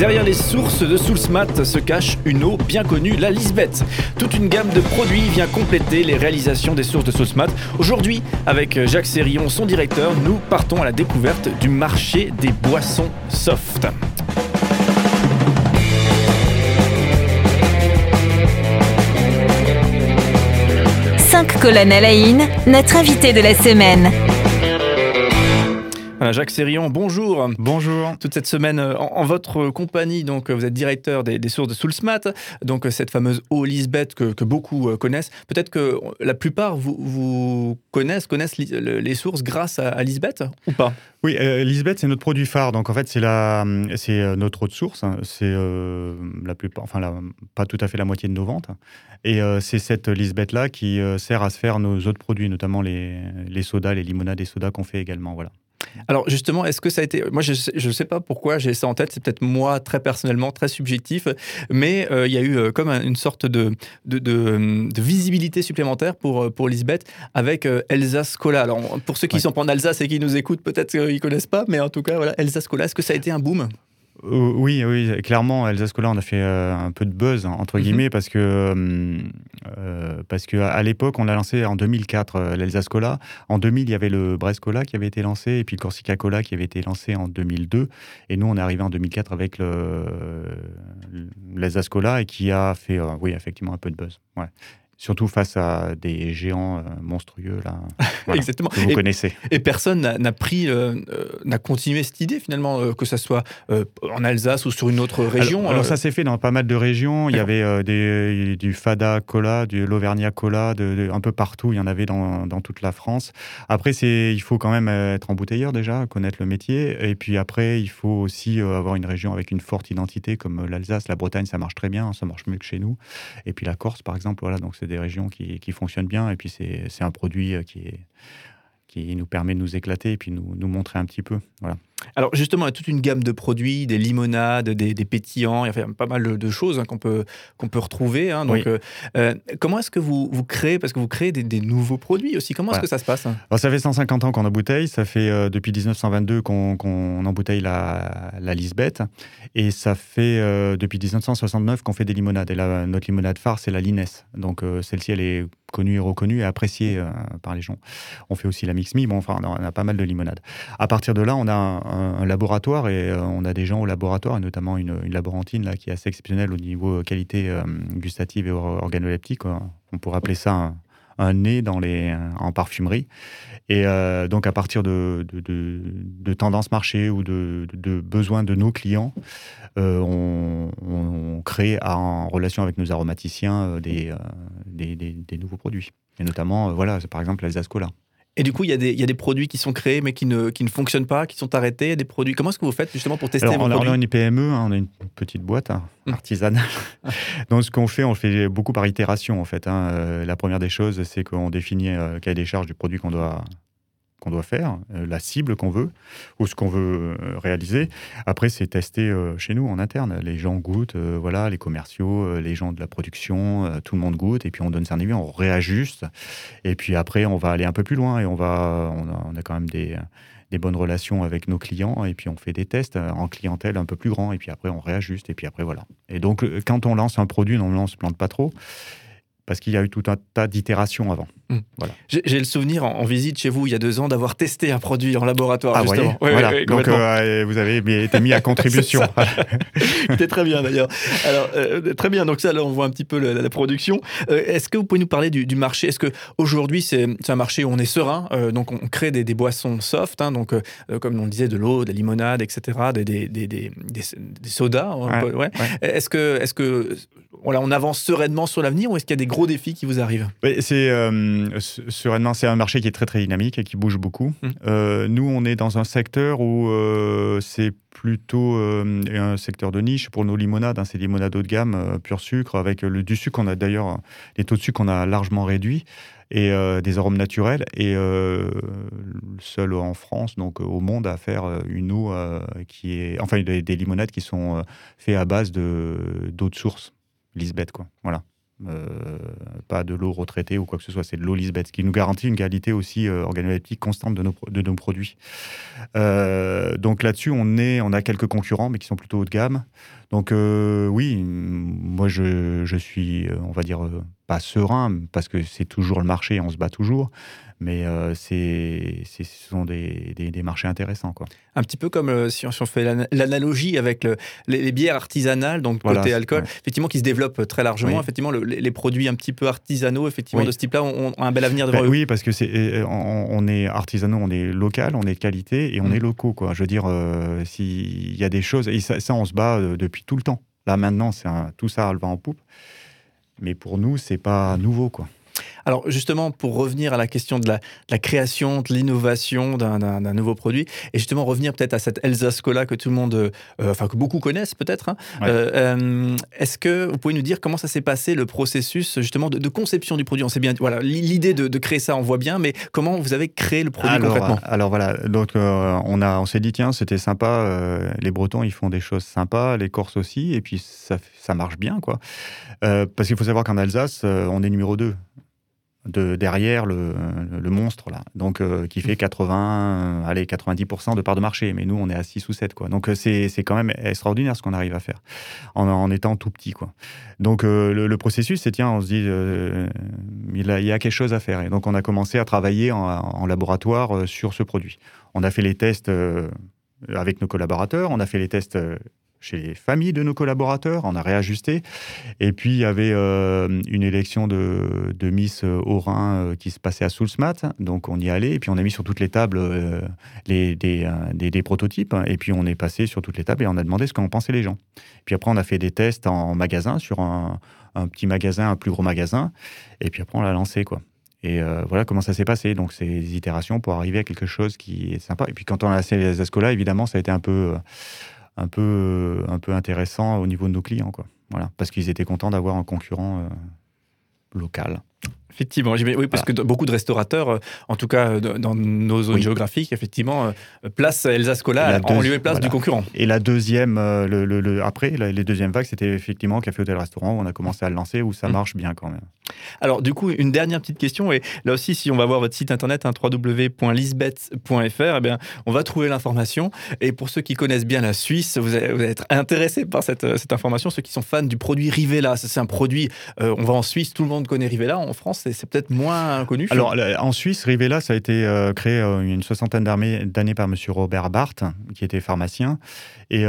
Derrière les sources de Soulsmat se cache une eau bien connue, la Lisbeth. Toute une gamme de produits vient compléter les réalisations des sources de Soulsmat. Aujourd'hui, avec Jacques Sérillon, son directeur, nous partons à la découverte du marché des boissons soft. Cinq colonnes à la notre invité de la semaine. Jacques Sérillon, bonjour. Bonjour. Toute cette semaine euh, en, votre compagnie, donc vous êtes directeur des, sources de Soulsmat, donc euh, cette fameuse eau Lisbeth que, beaucoup euh, connaissent. Peut-être que la plupart vous, connaissent, connaissent les sources grâce à, Lisbeth ou pas? Oui, Lisbeth c'est notre produit phare. Donc en fait c'est la, c'est notre eau de source. C'est la plupart, enfin pas tout à fait la moitié de nos ventes. Et c'est cette Lisbeth là qui sert à se faire nos autres produits, notamment les, les sodas, les limonades et sodas qu'on fait également. Voilà. Alors justement, est-ce que ça a été... Moi, je ne sais pas pourquoi j'ai ça en tête, c'est peut-être moi très personnellement, très subjectif, mais euh, il y a eu euh, comme une sorte de, de, visibilité supplémentaire pour, euh, pour Lisbeth avec Elsa Scola. Alors pour ceux qui sont pas en Alsace et qui nous écoutent, peut-être qu'ils ne connaissent pas, mais en tout cas, voilà, Elsa Scola, est-ce que ça a été un boom? Oui, oui, clairement, Elsa Scola, on a fait un peu de buzz, entre mhm. guillemets, parce que, euh, parce que à l'époque, on l'a lancé en 2004, l'Elsa Scola. En 2000, il y avait le Brescola qui avait été lancé, et puis le Corsica Cola qui avait été lancé en 2002. Et nous, on est arrivé en 2004 avec l'Elsa Scola, et qui a fait, oui, effectivement, un peu de buzz. Surtout face à des géants euh, monstrueux là. Exactement. Que vous connaissez. Et personne n'a pris, euh, euh, n'a continué cette idée finalement, que ça soit en Alsace ou sur une autre région. Alors, ça s'est fait dans pas mal de régions. Il y avait des, du Fada Cola, du l'Auvergnat Cola, de, un peu partout. Il y en avait dans, dans toute la France. Après, c'est, il faut quand même être embouteilleur déjà, connaître le métier. Et puis après, il faut aussi avoir une région avec une forte identité comme l'Alsace, la Bretagne, ça marche très bien, ça marche mieux que chez nous. Et puis la Corse, par exemple, voilà. Donc c'est des régions qui, fonctionnent bien. Et puis, c'est un produit euh, qui, qui nous permet de nous éclater et puis nous, nous montrer un petit peu. Voilà. Alors justement, il y a toute une gamme de produits, des limonades, des, pétillants, il y a pas mal de choses hein, qu'on peut, qu'on peut retrouver. Hein. donc, euh, euh, comment est-ce que vous, vous créez, parce que vous créez des, nouveaux produits aussi, comment est-ce que ça se passe hein? Ça fait 150 ans qu'on embouteille, ça fait euh, depuis 1922 qu'on embouteille la, la Lisbeth, et ça fait depuis 1969 qu'on fait des limonades. Et là, notre limonade phare, c'est la Linès. Donc celle-ci, elle est connue et reconnue et appréciée par les gens. On fait aussi la Mix Me, bon, enfin, on a pas mal de limonades. À partir de là, on a un, laboratoire et euh, on a des gens au laboratoire, et notamment une, laborantine là, qui est assez exceptionnelle au niveau qualité euh, gustative et organoleptique. On pourrait appeler ça un, nez dans les, en parfumerie. Et euh, donc, à partir de, de, tendances marché ou de, besoins de nos clients, on, crée en relation avec nos aromaticiens des, des, nouveaux produits. Et notamment, voilà, par exemple, l'Alsace-Cola. Et du coup, il y, a des, y, a des produits qui sont créés mais qui ne, qui ne fonctionnent pas, qui sont arrêtés. Il y a des produits. Comment est-ce que vous faites justement pour tester vos on, produits On a une PME, hein, on a une petite boîte hein, hum. artisanale. Donc, ce qu'on fait, on fait beaucoup par itération en fait. Hein. Euh, la première des choses, c'est qu'on définit euh, cahier des charges du produit qu'on doit qu'on doit faire, euh, la cible qu'on veut ou ce qu'on veut euh, réaliser. Après, c'est testé euh, chez nous en interne. Les gens goûtent, voilà, les commerciaux, les gens de la production, tout le monde goûte et puis on donne son avis, on réajuste. Et puis après, on va aller un peu plus loin et on va, on a, quand même des bonnes relations avec nos clients et puis on fait des tests en clientèle un peu plus grand et puis après on réajuste et puis après voilà. Et donc quand on lance un produit, on se plante pas trop parce qu'il y a eu tout un tas d'itérations avant. Hmm. Voilà. J'ai le souvenir en, visite chez vous il y a deux ans d'avoir testé un produit en laboratoire. Ah, justement. voilà. Donc euh, vous avez été mis à contribution. C'était très bien d'ailleurs. Alors euh, très bien. Donc ça, là, on voit un petit peu la, production. Euh, est-ce que vous pouvez nous parler du, marché? Est-ce que aujourd'hui c'est un marché où on est serein? Donc on crée des, boissons soft, hein, donc comme on disait de l'eau, des limonades, etc., des, des, des sodas. Ouais, Est-ce que est-ce que voilà, on avance sereinement sur l'avenir ou est-ce qu'il y a des gros défis qui vous arrivent? C'est sereinement, c'est un marché qui est très très dynamique et qui bouge beaucoup. Mmh. Euh, nous, on est dans un secteur où euh, c'est plutôt euh, un secteur de niche pour nos limonades. Hein, c'est des limonades haut de gamme, pur sucre, avec le, du sucre. On a d'ailleurs les taux de sucre qu'on a largement réduits et des arômes naturels. Et seul en France, donc au monde, à faire une eau qui est, enfin, des, des limonades qui sont faites à base de d'eau de source, Lisbeth, quoi. Voilà. pas de l'eau retraitée ou quoi que ce soit, c'est de l'eau Lisbeth, ce qui nous garantit une qualité aussi organoleptique constante de nos, de nos produits. donc là-dessus, on, on a quelques concurrents, mais qui sont plutôt haut de gamme. Donc oui, moi je, je, suis, on va dire, pas serein, parce que c'est toujours le marché, on se bat toujours, mais euh, c'est, ce sont des, des, marchés intéressants. Quoi. Un petit peu comme euh, si, on, fait l'analogie avec les, bières artisanales, donc côté alcool, effectivement, qui se développent très largement. Effectivement, les produits un petit peu artisanaux, effectivement, de ce type-là, ont, un bel avenir devant ben eux. Oui, parce que c'est, euh, on, est artisanaux, on est local, on est de qualité et on mm. est locaux. Quoi. Je veux dire, s'il y a des choses, et ça, on se bat depuis tout le temps. Là, maintenant, c'est tout ça, le vent en poupe. Mais pour nous, c'est pas nouveau, quoi. Alors justement, pour revenir à la question de la, création, de l'innovation d'un nouveau produit, et justement revenir peut-être à cette Elsa Scola que tout le monde, euh, enfin que beaucoup connaissent peut-être, hein, euh, euh, est-ce que vous pouvez nous dire comment ça s'est passé le processus justement de, conception du produit? On sait bien, voilà, l'idée de, créer ça, on voit bien, mais comment vous avez créé le produit concrètement? Alors voilà, donc on, a, on s'est dit tiens, c'était sympa, les Bretons ils font des choses sympas, les Corses aussi, et puis ça, ça marche bien quoi. parce qu'il faut savoir qu'en Alsace, on est numéro 2 de derrière le, monstre là, donc euh, qui fait 80, allez 90% de part de marché, mais nous on est à 6 ou 7 quoi. Donc euh, c'est quand même extraordinaire ce qu'on arrive à faire en, étant tout petit quoi. Donc euh, le, processus c'est tiens on se dit il, y a quelque chose à faire et donc on a commencé à travailler en laboratoire sur ce produit. On a fait les tests avec nos collaborateurs, on a fait les tests chez les familles de nos collaborateurs, on a réajusté. Et puis, il y avait euh, une élection de, Miss Haut-Rhin euh, qui se passait à Soulsmat, donc on y allait, et puis on a mis sur toutes les tables euh, les, des, prototypes, et puis on est passé sur toutes les tables et on a demandé ce qu'en pensaient les gens. Puis après, on a fait des tests en magasin, sur un, un petit magasin, un plus gros magasin, et puis après, on l'a lancé, quoi. Et voilà comment ça s'est passé. Donc, c'est des itérations pour arriver à quelque chose qui est sympa. Et puis, quand on a lancé les Ascola, évidemment, ça a été un peu un peu, un peu intéressant au niveau de nos clients. Quoi. Voilà, parce qu'ils étaient contents d'avoir un concurrent euh, local. Effectivement, oui, parce que beaucoup de restaurateurs, euh, en tout cas euh, dans nos zones géographiques, effectivement, place Elsa Scola en lieu et place du concurrent. Et la deuxième, le, après, les deuxièmes vagues, c'était effectivement Café Hôtel Restaurant, où on a commencé à le lancer, où ça mmh. marche bien quand même. Alors, du coup, une dernière petite question, et là aussi, si on va voir votre site internet, hein, www.lisbeth.fr, eh on va trouver l'information. Et pour ceux qui connaissent bien la Suisse, vous allez, être intéressés par cette, information. Ceux qui sont fans du produit Rivella, c'est un produit, euh, on va en Suisse, tout le monde connaît Rivella. En France, c'est peut-être moins connu. Alors, en Suisse, Rivella, ça a été euh, créé euh, une soixantaine d'années par M. Robert Barthes, qui était pharmacien, et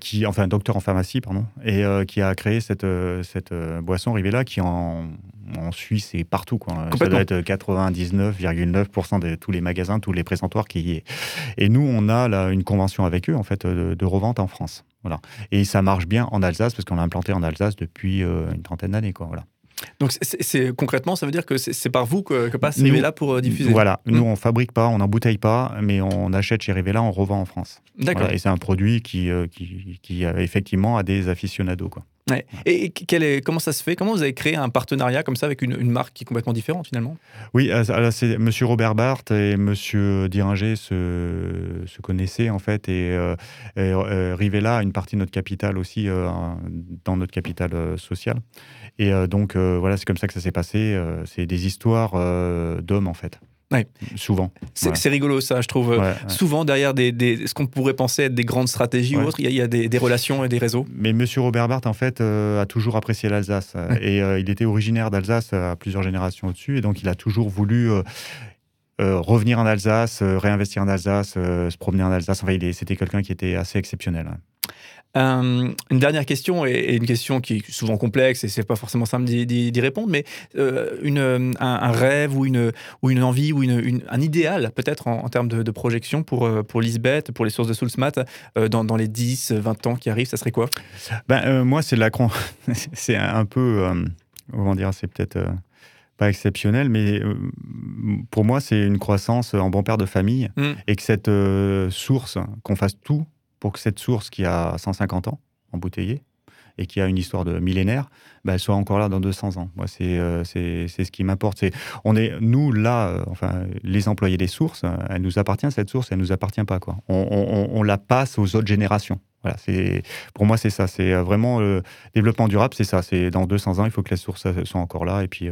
qui, enfin, docteur en pharmacie, pardon, et qui a créé cette, cette boisson Rivella qui en en Suisse et partout. Quoi. Ça doit être 99,9% de tous les magasins, tous les présentoirs qui y est. Et nous, on a là, une convention avec eux en fait de, revente en France. Voilà. Et ça marche bien en Alsace parce qu'on l'a implanté en Alsace depuis euh, une trentaine d'années. Quoi. Voilà. Donc c'est concrètement, ça veut dire que c'est par vous que, que passe Rivella pour euh, diffuser? Voilà, nous hmm. on fabrique pas, on n'embouteille pas, mais on achète chez Rivella, on revend en France. D'accord. et c'est un produit qui, euh, qui, qui, effectivement a des aficionados. Quoi. Et comment ça se fait? Comment vous avez créé un partenariat comme ça avec une, marque qui est complètement différente finalement? Oui, euh, c'est Monsieur Robert Barthes et Monsieur Diringer se, connaissaient en fait et, euh, euh, Rivella a une partie de notre capital aussi dans notre capital social. Et donc voilà, c'est comme ça que ça s'est passé. c'est des histoires d'hommes en fait. Souvent. C'est rigolo ça, je trouve. Souvent derrière des, ce qu'on pourrait penser être des grandes stratégies ou autres, il y, a, des, relations et des réseaux. Mais Monsieur Robert Barthes, en fait, euh, a toujours apprécié l'Alsace. Et euh, il était originaire d'Alsace à plusieurs générations au-dessus. Et donc il a toujours voulu... Euh, revenir en Alsace, réinvestir en Alsace, se promener en Alsace. Enfin, c'était quelqu'un qui était assez exceptionnel. Euh, une dernière question, et, une question qui est souvent complexe, et c'est pas forcément simple d'y répondre, mais euh, une, un, rêve ou une, ou une envie ou une, un idéal, peut-être en, termes de, projection pour, euh, pour Lisbeth, pour les sources de Soulsmat, dans, dans, les 10, 20 ans qui arrivent, ça serait quoi? Ben, Moi, c'est la c'est un peu, comment dire, c'est peut-être pas exceptionnel, mais pour moi, c'est une croissance en bon père de famille mmh. et que cette source, qu'on fasse tout pour que cette source qui a 150 ans, embouteillée, et qui a une histoire de millénaire, bah, elle soit encore là dans 200 ans. Moi, c'est euh, ce qui m'importe. On est, nous, là, euh, enfin, les employés des sources, elle nous appartient, cette source, elle nous appartient pas. Quoi. On, on, la passe aux autres générations. Voilà, c'est pour moi c'est ça, c'est vraiment le développement durable, c'est ça. C'est dans 200 ans, il faut que les sources soient encore là et puis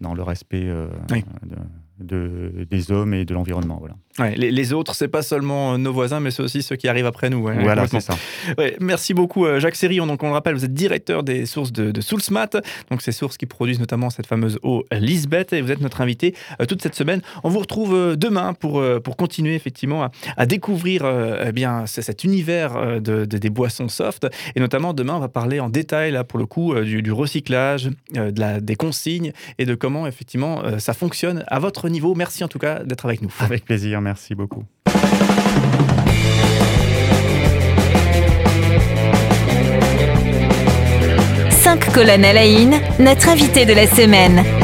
dans le respect de, des hommes et de l'environnement. Voilà. Ouais, les, autres, c'est pas seulement euh, nos voisins, mais c'est aussi ceux qui arrivent après nous. voilà, c'est ça. merci beaucoup, euh, Jacques Sérion. Donc, on le rappelle, vous êtes directeur des sources de, de Soulsmat, donc ces sources qui produisent notamment cette fameuse eau Lisbeth, et vous êtes notre invité euh, toute cette semaine. On vous retrouve demain pour, pour continuer effectivement à, découvrir eh bien cet univers de, des boissons soft, et notamment demain, on va parler en détail là pour le coup du, recyclage, de la, des consignes et de comment effectivement ça fonctionne à votre niveau. Merci en tout cas d'être avec nous. Avec plaisir, merci beaucoup. Cinq colonnes à la notre invité de la semaine.